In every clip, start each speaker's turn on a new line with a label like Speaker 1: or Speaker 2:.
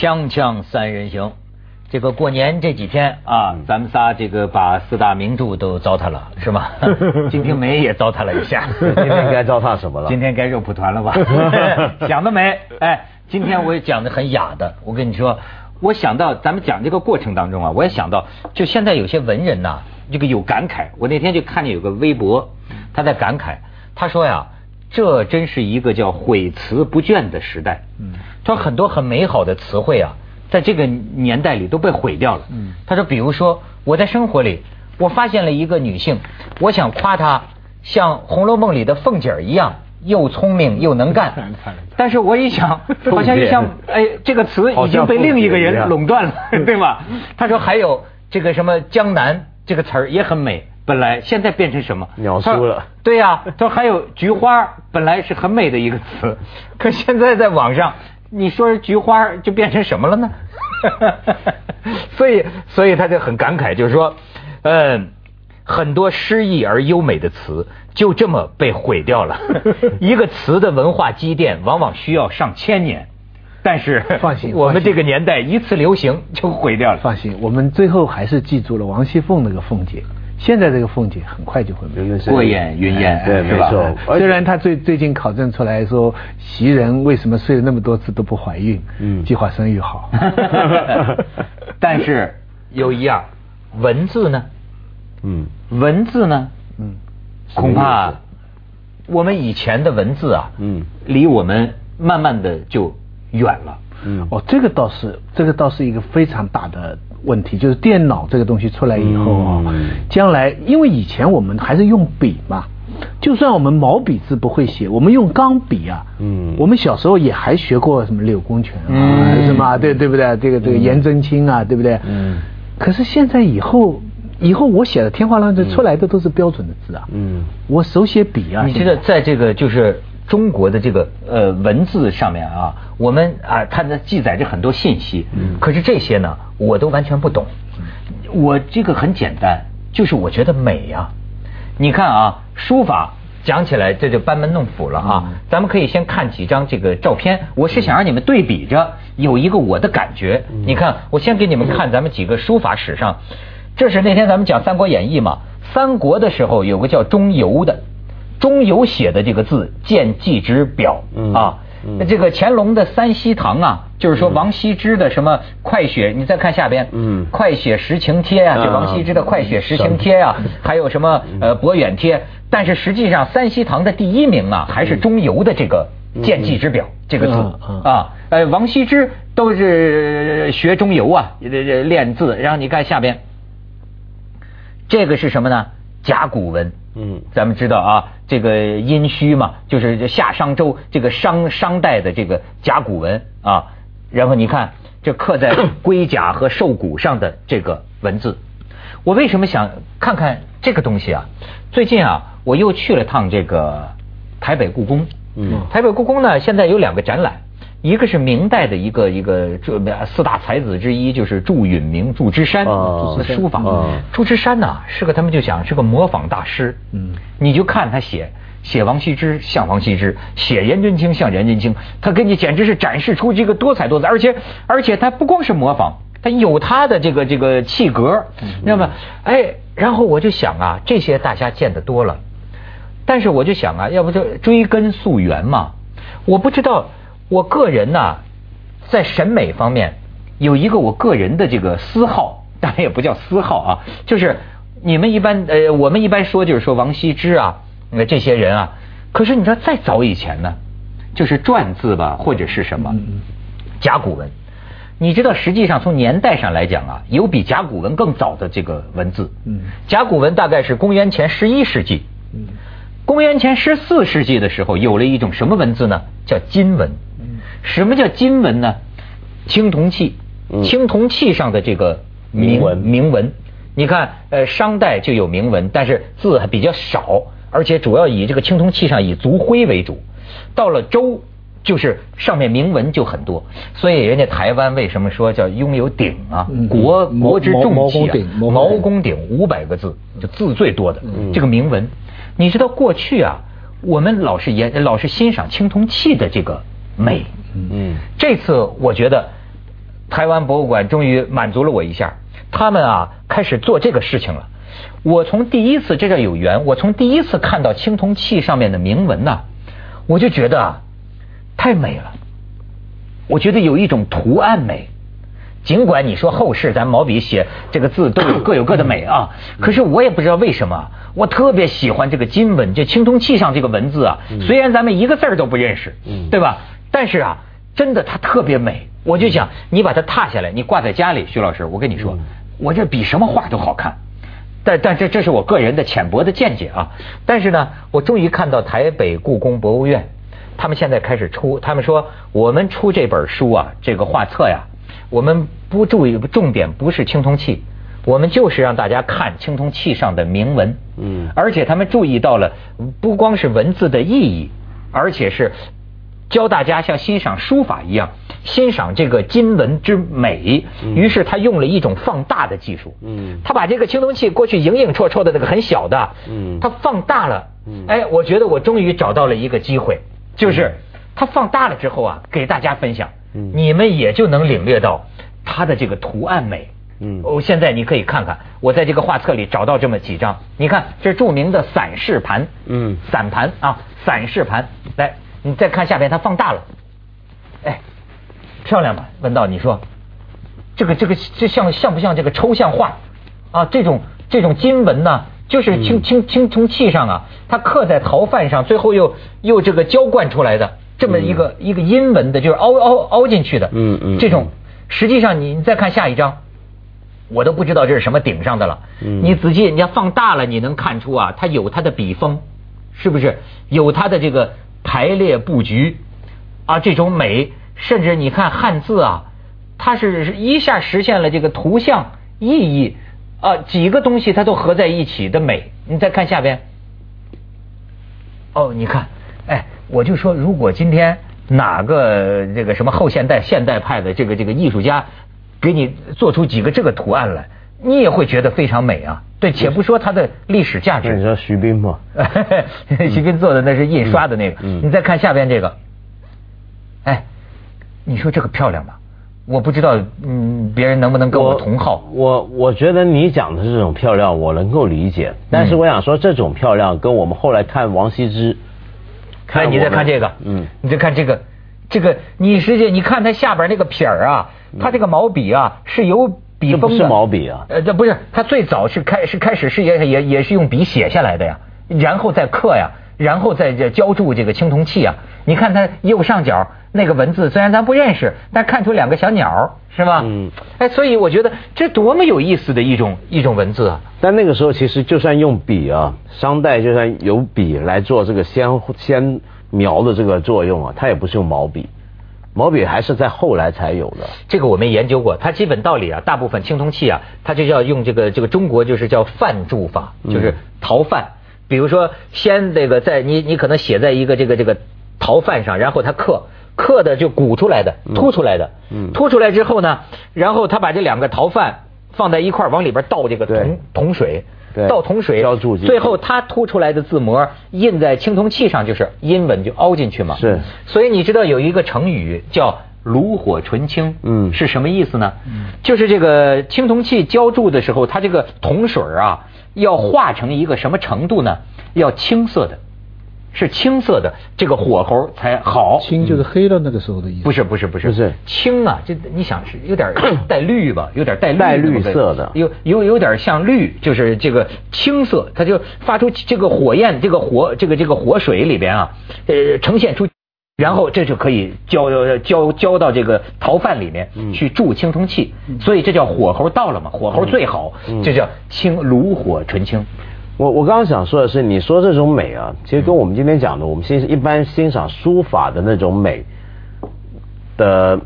Speaker 1: 锵锵三人行，这个过年这几天啊，咱们仨这个把四大名著都糟蹋了，是吗？《金瓶梅》也糟蹋了一下。
Speaker 2: 今天该糟蹋什么了？
Speaker 1: 今天该肉蒲团了吧？想得美！哎，今天我也讲的很雅的。我跟你说，我想到咱们讲这个过程当中啊，我也想到，就现在有些文人呐，这个有感慨。我那天就看见有个微博，他在感慨，他说呀。这真是一个叫毁词不倦的时代。嗯，他说很多很美好的词汇啊，在这个年代里都被毁掉了。嗯，他说，比如说我在生活里，我发现了一个女性，我想夸她像《红楼梦》里的凤姐儿一样，又聪明又能干。但是我一想，好像像哎，这个词已经被另一个人垄断了，对吗？他说还有这个什么江南这个词儿也很美。本来现在变成什么
Speaker 2: 鸟叔了？
Speaker 1: 对呀，他说还有菊花，本来是很美的一个词，可现在在网上，你说菊花就变成什么了呢？所以，所以他就很感慨，就是说，嗯，很多诗意而优美的词就这么被毁掉了。一个词的文化积淀往往需要上千年，但是
Speaker 3: 放心，
Speaker 1: 我们这个年代一次流行就毁掉了。
Speaker 3: 放心，我们最后还是记住了王熙凤那个凤姐。现在这个凤姐很快就会没
Speaker 1: 有过眼云烟，
Speaker 2: 对，没错。
Speaker 3: 虽然她最最近考证出来说，袭人为什么睡了那么多次都不怀孕？嗯，计划生育好。
Speaker 1: 但是有一样，文字呢？嗯，文字呢？嗯，恐怕我们以前的文字啊，嗯，离我们慢慢的就远了。
Speaker 3: 嗯，哦，这个倒是，这个倒是一个非常大的。问题就是电脑这个东西出来以后啊，将来因为以前我们还是用笔嘛，就算我们毛笔字不会写，我们用钢笔啊，嗯，我们小时候也还学过什么柳公权啊，什么对对不对？这个这个颜真卿啊，对不对？嗯。可是现在以后，以后我写的天花乱坠出来的都是标准的字啊，嗯，我手写笔啊。
Speaker 1: 你觉得在这个就是？中国的这个呃文字上面啊，我们啊它的记载着很多信息，可是这些呢我都完全不懂。我这个很简单，就是我觉得美呀。你看啊，书法讲起来这就班门弄斧了啊。咱们可以先看几张这个照片，我是想让你们对比着有一个我的感觉。嗯你看，我先给你们看咱们几个书法史上，这是那天咱们讲《三国演义》嘛，三国的时候有个叫钟繇的。中有写的这个字，见记之表啊。这个乾隆的三希堂啊，就是说王羲之的什么快雪，你再看下边，嗯，快雪时晴帖啊，这王羲之的快雪时晴帖啊，还有什么呃博远帖。但是实际上，三希堂的第一名啊，还是中游的这个见记之表这个字啊。呃，王羲之都是学中游啊，练字。然后你看下边，这个是什么呢？甲骨文。嗯，咱们知道啊，这个殷墟嘛，就是夏商周这个商商代的这个甲骨文啊。然后你看，这刻在 龟甲和兽骨上的这个文字，我为什么想看看这个东西啊？最近啊，我又去了趟这个台北故宫。嗯，台北故宫呢，现在有两个展览。一个是明代的一个一个这四大才子之一，就是祝允明、祝枝山的书法。祝枝山呢，是个他们就讲是个模仿大师。嗯，你就看他写写王羲之像王羲之，写颜真卿像颜真卿，他给你简直是展示出这个多彩多姿，而且而且他不光是模仿，他有他的这个这个气格。那么，哎，然后我就想啊，这些大家见得多了，但是我就想啊，要不就追根溯源嘛？我不知道。我个人呢，在审美方面有一个我个人的这个私好，当然也不叫私好啊，就是你们一般呃，我们一般说就是说王羲之啊，那这些人啊，可是你知道再早以前呢，就是篆字吧，或者是什么甲骨文，你知道实际上从年代上来讲啊，有比甲骨文更早的这个文字，甲骨文大概是公元前十一世纪，公元前十四世纪的时候有了一种什么文字呢？叫金文。什么叫金文呢？青铜器，青铜器上的这个铭文，铭文，你看，呃，商代就有铭文，但是字还比较少，而且主要以这个青铜器上以族徽为主。到了周，就是上面铭文就很多，所以人家台湾为什么说叫拥有鼎啊？国国之重器啊，毛公鼎五百个字，就字最多的这个铭文。你知道过去啊，我们老是研老是欣赏青铜器的这个美。嗯，这次我觉得台湾博物馆终于满足了我一下，他们啊开始做这个事情了。我从第一次这叫有缘，我从第一次看到青铜器上面的铭文呐，我就觉得啊太美了。我觉得有一种图案美，尽管你说后世咱毛笔写这个字都有各有各的美啊，可是我也不知道为什么，我特别喜欢这个金文，这青铜器上这个文字啊，虽然咱们一个字儿都不认识，对吧？但是啊，真的它特别美。我就想你把它踏下来，你挂在家里，徐老师，我跟你说，我这比什么画都好看。但但这这是我个人的浅薄的见解啊。但是呢，我终于看到台北故宫博物院，他们现在开始出，他们说我们出这本书啊，这个画册呀，我们不注意重点不是青铜器，我们就是让大家看青铜器上的铭文。嗯。而且他们注意到了，不光是文字的意义，而且是教大家像欣赏书法一样。欣赏这个金文之美，于是他用了一种放大的技术。嗯，他把这个青铜器过去影影绰绰的那个很小的，嗯，他放大了。嗯，哎，我觉得我终于找到了一个机会，就是他放大了之后啊，给大家分享，嗯。你们也就能领略到它的这个图案美。嗯，哦，现在你可以看看，我在这个画册里找到这么几张，你看这著名的散氏盘，嗯，散盘啊，散氏盘，来，你再看下边，它放大了，哎。漂亮吧？文道，你说，这个这个这像像不像这个抽象画啊？这种这种金文呢，就是青青青铜器上啊，它刻在陶范上，最后又又这个浇灌出来的这么一个一个阴文的，就是凹凹凹进去的。嗯嗯。这种实际上你再看下一张，我都不知道这是什么顶上的了。嗯。你仔细你要放大了，你能看出啊，它有它的笔锋，是不是？有它的这个排列布局啊，这种美。甚至你看汉字啊，它是一下实现了这个图像意义啊，几个东西它都合在一起的美。你再看下边，哦，你看，哎，我就说，如果今天哪个这个什么后现代、现代派的这个这个艺术家给你做出几个这个图案来，你也会觉得非常美啊。对，且不说它的历史价值。
Speaker 2: 你说徐冰吗？
Speaker 1: 徐冰做的那是印刷的那个。你再看下边这个，哎。你说这个漂亮吗？我不知道，嗯，别人能不能跟我同号？
Speaker 2: 我我觉得你讲的这种漂亮，我能够理解。但是我想说，这种漂亮跟我们后来看王羲之，
Speaker 1: 看你再看这个，嗯，你再看这个，这个你实际你看它下边那个撇儿啊，它这个毛笔啊是有笔锋的，
Speaker 2: 是毛笔啊？
Speaker 1: 呃，这不是，他最早是开是开始是也也也是用笔写下来的呀，然后再刻呀，然后再这浇铸这个青铜器啊。你看它右上角。那个文字虽然咱不认识，但看出两个小鸟是吧？嗯，哎，所以我觉得这多么有意思的一种一种文字啊！
Speaker 2: 但那个时候其实就算用笔啊，商代就算有笔来做这个先先描的这个作用啊，它也不是用毛笔，毛笔还是在后来才有的。
Speaker 1: 这个我们研究过，它基本道理啊，大部分青铜器啊，它就要用这个这个中国就是叫范铸法，就是陶范。比如说先这个在你你可能写在一个这个这个陶范上，然后它刻。刻的就鼓出来的，凸出来的，凸出来之后呢，然后他把这两个陶范放在一块往里边倒这个铜铜水，倒铜水，最后它凸出来的字模印在青铜器上，就是阴文就凹进去嘛。
Speaker 2: 是，
Speaker 1: 所以你知道有一个成语叫炉火纯青，嗯，是什么意思呢？嗯，就是这个青铜器浇铸的时候，它这个铜水啊，要化成一个什么程度呢？要青色的。是青色的，这个火候才好。
Speaker 3: 青就是黑了那个时候的意思。
Speaker 1: 不是不是不是。
Speaker 2: 不是。
Speaker 1: 青啊，这你想是有点 带绿吧，有点
Speaker 2: 带
Speaker 1: 带
Speaker 2: 绿色的，
Speaker 1: 有有有点像绿，就是这个青色，它就发出这个火焰，这个火这个这个火水里边啊，呃，呈现出，然后这就可以浇浇浇到这个陶范里面去铸青铜器，所以这叫火候到了嘛，火候最好，这叫青炉火纯青。
Speaker 2: 我我刚刚想说的是，你说这种美啊，其实跟我们今天讲的，我们欣一般欣赏书法的那种美的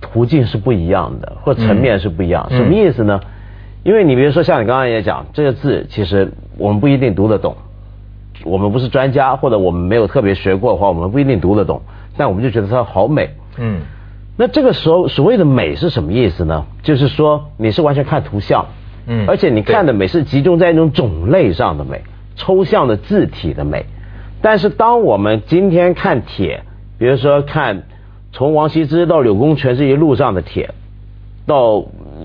Speaker 2: 途径是不一样的，或层面是不一样。什么意思呢？因为你比如说像你刚刚也讲，这个字其实我们不一定读得懂，我们不是专家，或者我们没有特别学过的话，我们不一定读得懂，但我们就觉得它好美。嗯，那这个时候所谓的美是什么意思呢？就是说你是完全看图像。嗯，而且你看的美是集中在一种种类上的美，抽象的字体的美。但是当我们今天看帖，比如说看从王羲之到柳公权这一路上的帖，到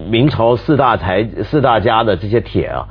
Speaker 2: 明朝四大才四大家的这些帖啊，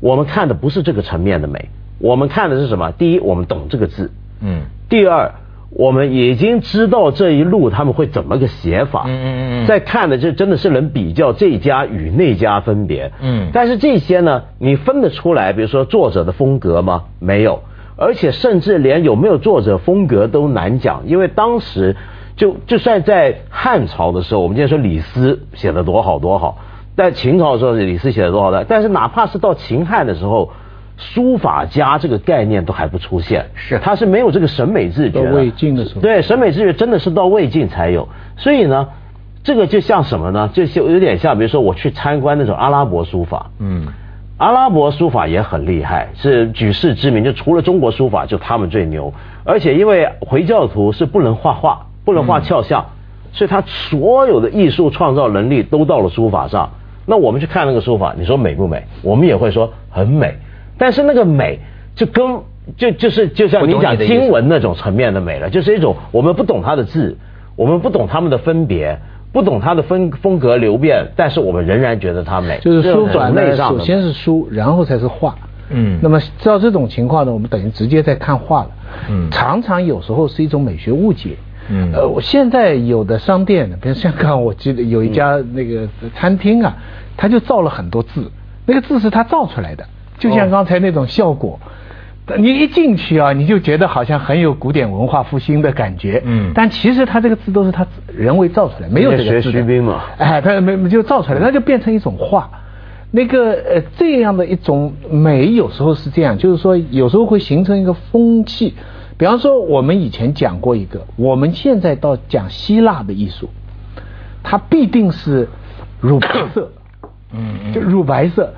Speaker 2: 我们看的不是这个层面的美，我们看的是什么？第一，我们懂这个字，嗯。第二，我们已经知道这一路他们会怎么个写法，嗯嗯嗯。在看的这真的是能比较这家与那家分别，嗯。但是这些呢，你分得出来？比如说作者的风格吗？没有。而且甚至连有没有作者风格都难讲，因为当时就就算在汉朝的时候，我们今天说李斯写的多好多好，在秦朝的时候李斯写的多好的，但是哪怕是到秦汉的时候，书法家这个概念都还不出现，
Speaker 1: 是
Speaker 2: 他是没有这个审美自觉。
Speaker 3: 到魏晋的时候，
Speaker 2: 对审美自觉真的是到魏晋才有，所以呢，这个就像什么呢？就就有点像，比如说我去参观那种阿拉伯书法，嗯。阿拉伯书法也很厉害，是举世知名。就除了中国书法，就他们最牛。而且因为回教徒是不能画画，不能画肖像，所以他所有的艺术创造能力都到了书法上。那我们去看那个书法，你说美不美？我们也会说很美。但是那个美就跟就就是就像你讲经文那种层面的美了，就是一种我们不懂它的字，我们不懂它们的分别。不懂它的风风格流变，但是我们仍然觉得它美。
Speaker 3: 就是书转内上，首先是书，然后才是画。嗯。那么照这种情况呢，我们等于直接在看画了。嗯。常常有时候是一种美学误解。嗯。呃，我现在有的商店，比如香港，我记得有一家那个餐厅啊，他就造了很多字，那个字是他造出来的，就像刚才那种效果。你一进去啊，你就觉得好像很有古典文化复兴的感觉。嗯。但其实他这个字都是他人为造出来，没有这个字。
Speaker 2: 学徐冰嘛。
Speaker 3: 哎，他没就造出来，那就变成一种画。那个呃，这样的一种美，有时候是这样，就是说有时候会形成一个风气。比方说，我们以前讲过一个，我们现在到讲希腊的艺术，它必定是乳白色。嗯。就乳白色，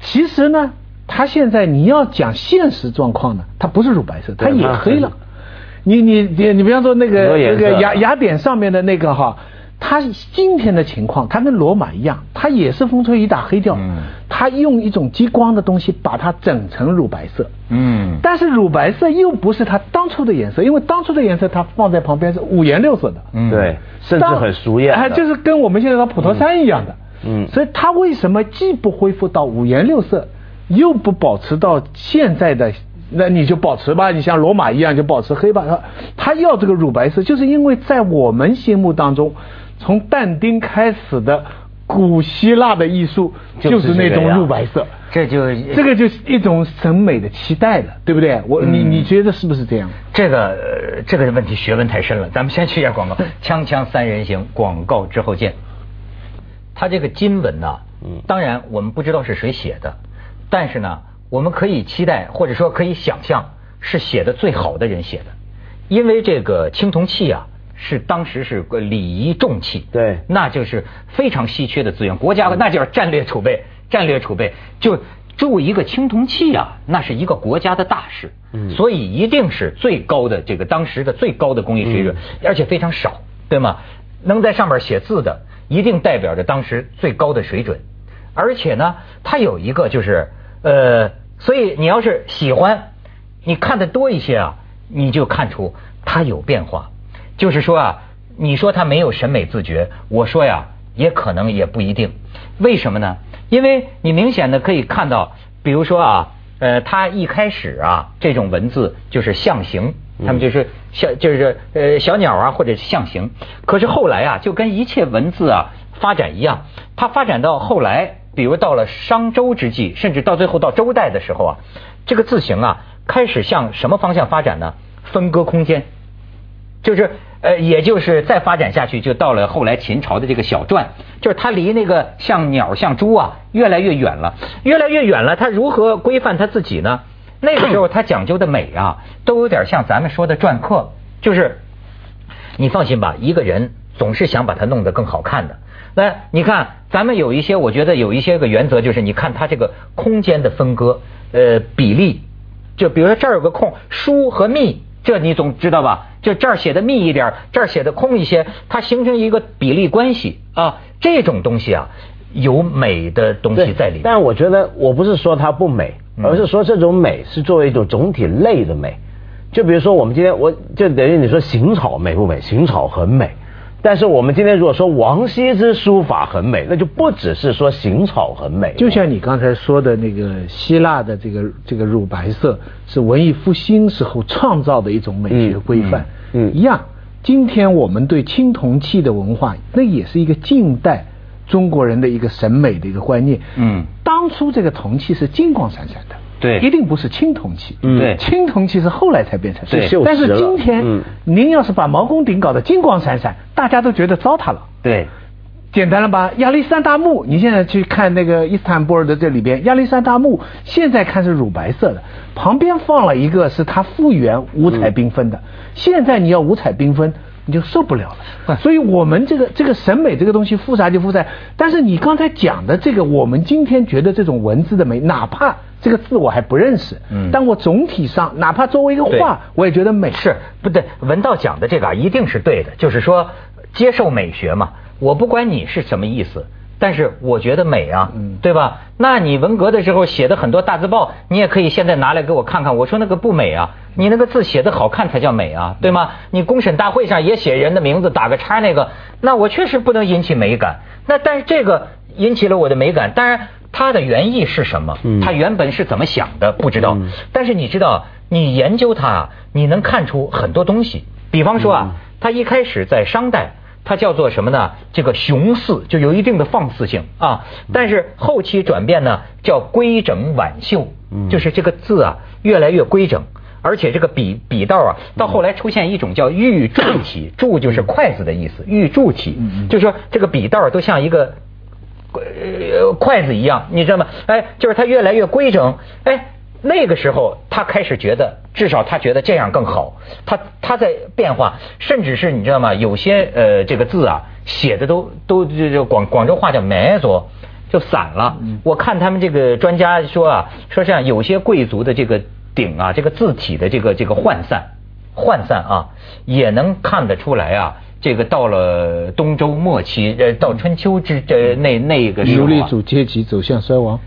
Speaker 3: 其实呢。他现在你要讲现实状况呢，它不是乳白色，它也黑了。你你你你比方说那个那个雅雅典上面的那个哈，它今天的情况，它跟罗马一样，它也是风吹雨打黑掉。嗯。它用一种激光的东西把它整成乳白色。嗯。但是乳白色又不是它当初的颜色，因为当初的颜色它放在旁边是五颜六色的。
Speaker 2: 嗯。对，甚至很熟艳。
Speaker 3: 哎，就是跟我们现在的普陀山一样的。嗯。所以它为什么既不恢复到五颜六色？又不保持到现在的，那你就保持吧。你像罗马一样就保持黑吧。他他要这个乳白色，就是因为在我们心目当中，从但丁开始的古希腊的艺术就是那种乳白色。
Speaker 1: 这就
Speaker 3: 这个就是一种审美的期待了，对不对？我你你觉得是不是这样？
Speaker 1: 这个这个问题学问太深了，咱们先去一下广告。锵锵三人行，广告之后见。他这个金文呢，当然我们不知道是谁写的。但是呢，我们可以期待，或者说可以想象，是写的最好的人写的，因为这个青铜器啊，是当时是个礼仪重器，
Speaker 2: 对，
Speaker 1: 那就是非常稀缺的资源，国家那就是战略储备，战略储备就铸一个青铜器啊，那是一个国家的大事，嗯，所以一定是最高的这个当时的最高的工艺水准，而且非常少，对吗？能在上面写字的，一定代表着当时最高的水准，而且呢，它有一个就是。呃，所以你要是喜欢，你看的多一些啊，你就看出他有变化。就是说啊，你说他没有审美自觉，我说呀，也可能也不一定。为什么呢？因为你明显的可以看到，比如说啊，呃，他一开始啊，这种文字就是象形，他们就是小就是呃小鸟啊，或者是象形。可是后来啊，就跟一切文字啊发展一样，它发展到后来。比如到了商周之际，甚至到最后到周代的时候啊，这个字形啊开始向什么方向发展呢？分割空间，就是呃，也就是再发展下去，就到了后来秦朝的这个小篆，就是它离那个像鸟像猪啊越来越远了，越来越远了。它如何规范它自己呢？那个时候它讲究的美啊，都有点像咱们说的篆刻，就是你放心吧，一个人总是想把它弄得更好看的。那你看，咱们有一些，我觉得有一些个原则，就是你看它这个空间的分割，呃，比例，就比如说这儿有个空，疏和密，这你总知道吧？就这儿写的密一点，这儿写的空一些，它形成一个比例关系啊。这种东西啊，有美的东西在里面。
Speaker 2: 但我觉得，我不是说它不美，而是说这种美是作为一种总体类的美。就比如说，我们今天，我就等于你说行草美不美？行草很美。但是我们今天如果说王羲之书法很美，那就不只是说行草很美，
Speaker 3: 就像你刚才说的那个希腊的这个这个乳白色是文艺复兴时候创造的一种美学规范，
Speaker 2: 嗯嗯
Speaker 3: 一样。今天我们对青铜器的文化，那也是一个近代中国人的一个审美的一个观念。
Speaker 1: 嗯
Speaker 3: 当初这个铜器是金光闪闪的，
Speaker 1: 对。
Speaker 3: 一定不是青铜器。
Speaker 2: 嗯
Speaker 1: 对。
Speaker 3: 青铜器是后来才变成。
Speaker 1: 对。
Speaker 2: 锈蚀
Speaker 3: 但是今天，
Speaker 2: 嗯。
Speaker 3: 您要是把毛公鼎搞得金光闪闪，大家都觉得糟蹋了。
Speaker 1: 对，
Speaker 3: 简单了吧？亚历山大墓，你现在去看那个伊斯坦布尔的这里边，亚历山大墓现在看是乳白色的，旁边放了一个是它复原五彩缤纷的。现在你要五彩缤纷，你就受不了了。所以我们这个这个审美这个东西复杂就复杂，但是你刚才讲的这个，我们今天觉得这种文字的美，哪怕这个字我还不认识，
Speaker 1: 嗯
Speaker 3: 但我总体上哪怕作为一个画，我也觉得美。
Speaker 1: 是不对？文道讲的这个啊，一定是对的，就是说接受美学嘛。我不管你是什么意思，但是我觉得美啊，
Speaker 3: 嗯
Speaker 1: 对吧？那你文革的时候写的很多大字报，你也可以现在拿来给我看看。我说那个不美啊，你那个字写的好看才叫美啊，对吗？你公审大会上也写人的名字，打个叉那个，那我确实不能引起美感。那但是这个引起了我的美感，当然它的原意是什么？
Speaker 2: 嗯。
Speaker 1: 它原本是怎么想的？不知道，
Speaker 2: 嗯。
Speaker 1: 但是你知道，你研究它啊，你能看出很多东西。比方说啊，它一开始在商代。它叫做什么呢？这个雄肆就有一定的放肆性。啊，但是后期转变呢，叫规整婉秀，就是这个字啊越来越规整，而且这个笔笔道啊，到后来出现一种叫玉柱体，柱就是筷子的意思，玉柱体，就是说这个笔道都像一个呃筷子一样，你知道吗？哎，就是它越来越规整，哎。那个时候，他开始觉得，至少他觉得这样更好。他他在变化，甚至是你知道吗？有些呃这个字啊，写的都都这这广广州话叫没左，就散了。我看他们这个专家说啊，说这样有些贵族的这个鼎啊，这个字体的这个这个涣散，涣散啊，也能看得出来啊。这个到了东周末期，呃，到春秋之这那那个时候、啊，
Speaker 3: 奴隶主阶级走向衰亡。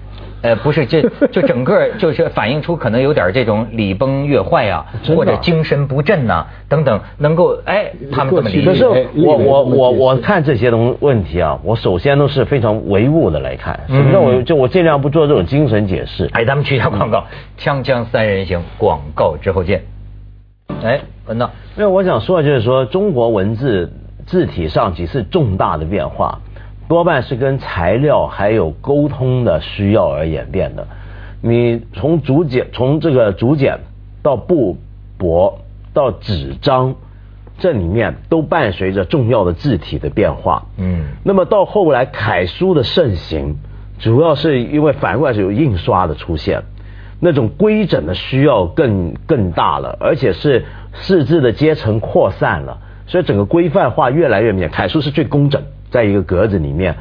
Speaker 1: 呃，不是，这就整个就是反映出可能有点这种礼崩乐坏啊，或者精神不振呐、等等，能够哎，他们这么理解。
Speaker 2: 可是
Speaker 3: 哎
Speaker 2: 我我我我看这些东问题啊，我首先都是非常唯物的来看。什么叫我就我尽量不做这种精神解释。
Speaker 1: 哎，咱们去一下广告，锵锵三人行，广告之后见。哎，文道，
Speaker 2: 因为我想说的就是说，中国文字字体上几次重大的变化，多半是跟材料还有沟通的需要而演变的。你从竹简，从这个竹简到布帛到纸张，这里面都伴随着重要的字体的变化。
Speaker 1: 嗯
Speaker 2: 那么到后来楷书的盛行，主要是因为反过来是有印刷的出现，那种规整的需要更更大了，而且是四字的阶层扩散了，所以整个规范化越来越明显。楷书是最工整，在一个格子里面，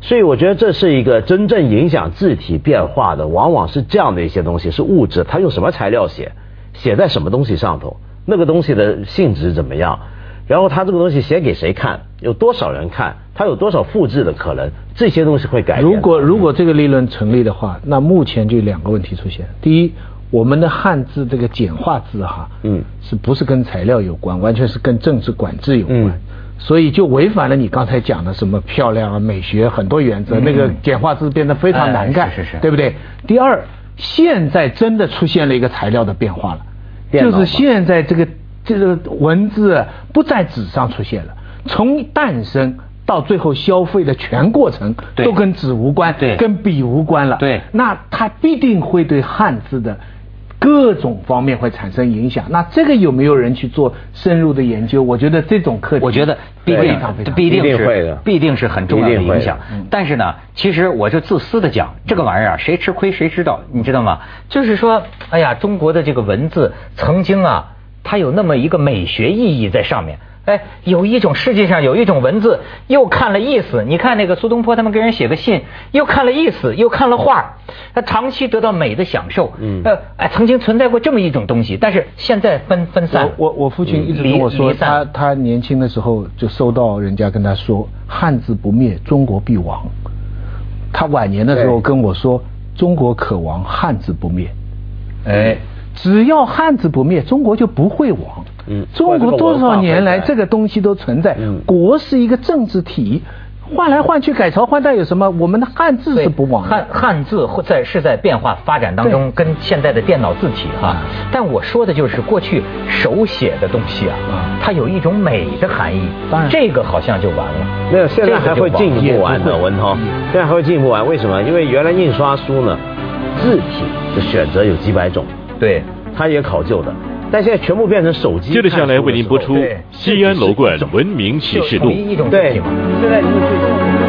Speaker 2: 所以我觉得这是一个真正影响字体变化的，往往是这样的一些东西，是物质，它用什么材料写，写在什么东西上头，那个东西的性质怎么样。然后它这个东西写给谁看，有多少人看，它有多少复制的可能，这些东西会改变。
Speaker 3: 如果如果这个理论成立的话，那目前就两个问题出现。第一，我们的汉字这个简化字哈，
Speaker 2: 嗯
Speaker 3: 是不是跟材料有关？完全是跟政治管制有关。
Speaker 2: 嗯
Speaker 3: 所以就违反了你刚才讲的什么漂亮啊、美学很多原则，那个简化字变得非常难干，
Speaker 1: 是是是
Speaker 3: 对不对？第二，现在真的出现了一个材料的变化了，就是现在这个这个文字不在纸上出现了，从诞生到最后消费的全过程都跟纸无关，
Speaker 1: 对
Speaker 3: 跟笔无关了。
Speaker 1: 对
Speaker 3: 那它必定会对汉字的各种方面会产生影响。那这个有没有人去做深入的研究？我觉得这种课题，
Speaker 1: 我觉得必
Speaker 3: 非
Speaker 1: 定必定
Speaker 2: 一定会
Speaker 1: 是
Speaker 2: 的
Speaker 1: 必定是很重要的影响。但是呢，其实我就自私的讲，这个玩意儿啊，谁吃亏谁知道，你知道吗？就是说，哎呀，中国的这个文字曾经啊，它有那么一个美学意义在上面。哎，有一种世界上有一种文字，又看了意思。你看那个苏东坡他们给人写个信，又看了意思，又看了画，他长期得到美的享受。
Speaker 2: 嗯
Speaker 1: 呃，哎，曾经存在过这么一种东西，但是现在分分散。
Speaker 3: 我我我父亲一直跟我说，他他年轻的时候就收到人家跟他说“汉字不灭，中国必亡”。他晚年的时候跟我说：“中国可亡，汉字不灭。
Speaker 1: 哎，”
Speaker 3: 只要汉字不灭，中国就不会亡。嗯，中国多少年来这个东西都存在。嗯，国是一个政治体。换来换去，改朝换代有什么？我们的汉字是不亡。
Speaker 1: 汉汉字在是在变化发展当中，跟现在的电脑字体哈。但我说的就是过去手写的东西啊，它有一种美的含义。当然，这个好像就完了。
Speaker 2: 没有，现在还会进一步完的，文涛。现在还会进一步完，为什么？因为原来印刷书呢，字体的选择有几百种，
Speaker 1: 对，
Speaker 2: 它也考究的。但现在全部变成手机。
Speaker 4: 接着下来为您播出《西安楼冠文明启示录》。
Speaker 1: 对，现在您们最